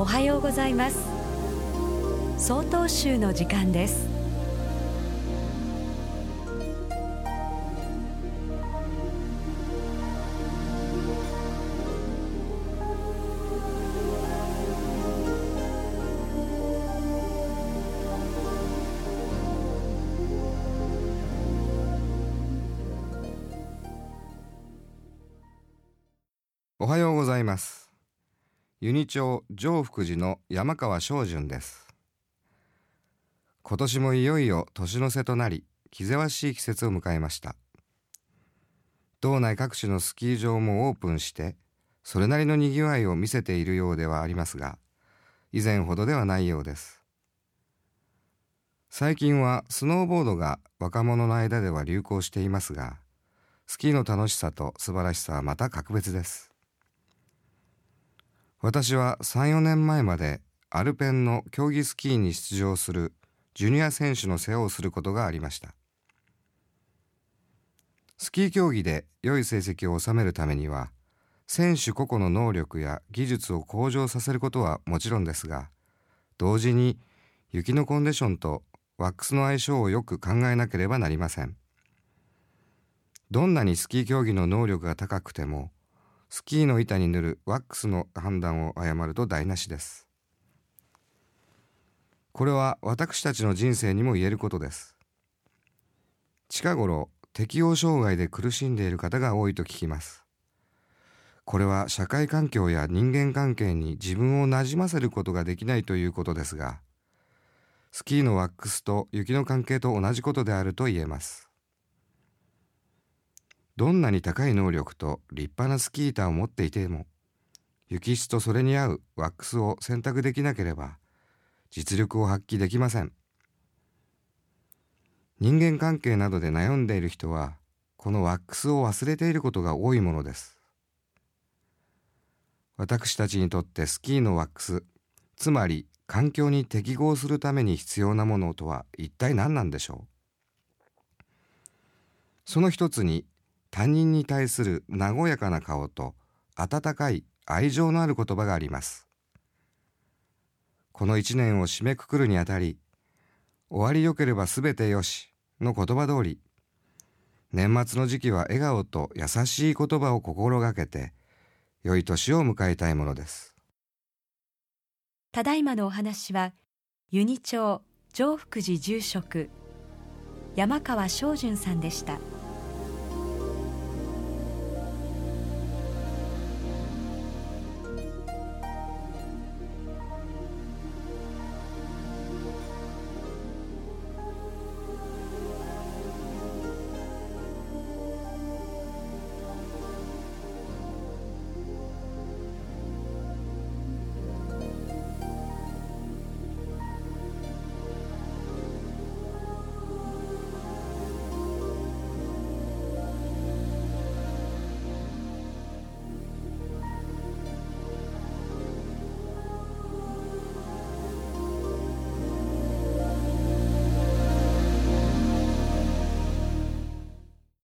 おはようございます。総統集の時間です。ユニ町上福寺の山川昌順です。今年もいよいよ年の瀬となり気ぜわしい季節を迎えました。道内各地のスキー場もオープンしてそれなりの賑わいを見せているようではありますが以前ほどではないようです。最近はスノーボードが若者の間では流行していますがスキーの楽しさと素晴らしさはまた格別です。私は3、4年前までアルペンの競技スキーに出場するジュニア選手の世話をすることがありました。スキー競技で良い成績を収めるためには、選手個々の能力や技術を向上させることはもちろんですが、同時に雪のコンディションとワックスの相性をよく考えなければなりません。どんなにスキー競技の能力が高くても、スキーの板に塗るワックスの判断を誤ると台無しです。これは私たちの人生にも言えることです。近頃、適応障害で苦しんでいる方が多いと聞きます。これは社会環境や人間関係に自分をなじませることができないということですが、スキーのワックスと雪の関係と同じことであると言えます。どんなに高い能力と立派なスキー板を持っていても雪質とそれに合うワックスを選択できなければ実力を発揮できません。人間関係などで悩んでいる人はこのワックスを忘れていることが多いものです。私たちにとってスキーのワックスつまり環境に適合するために必要なものとは一体何なんでしょう？その一つに他人に対する和やかな顔と温かい愛情のある言葉があります。この一年を締めくくるにあたり、終わりよければすべてよしの言葉通り、年末の時期は笑顔と優しい言葉を心がけて、良い年を迎えたいものです。ただいまのお話は、ユニ町上福寺住職、山川昌順さんでした。